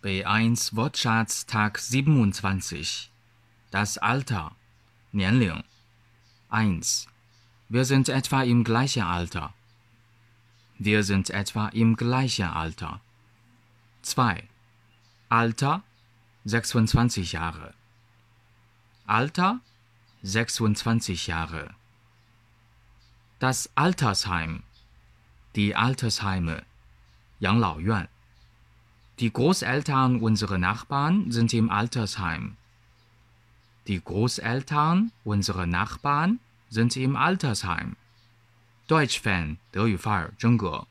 B1 Wortschatz Tag 27 Das Alter Nianling 1. Wir sind etwa im gleichen Alter. Wir sind etwa im gleichen Alter. 2. Alter 26 Jahre. Alter 26 Jahre. Das Altersheim. Die Altersheime. Yang Lao Yuan. Die Großeltern unserer Nachbarn sind im Altersheim. Die Großeltern unserer Nachbarn sind im Altersheim. Deutsch Fan 德语范儿真格。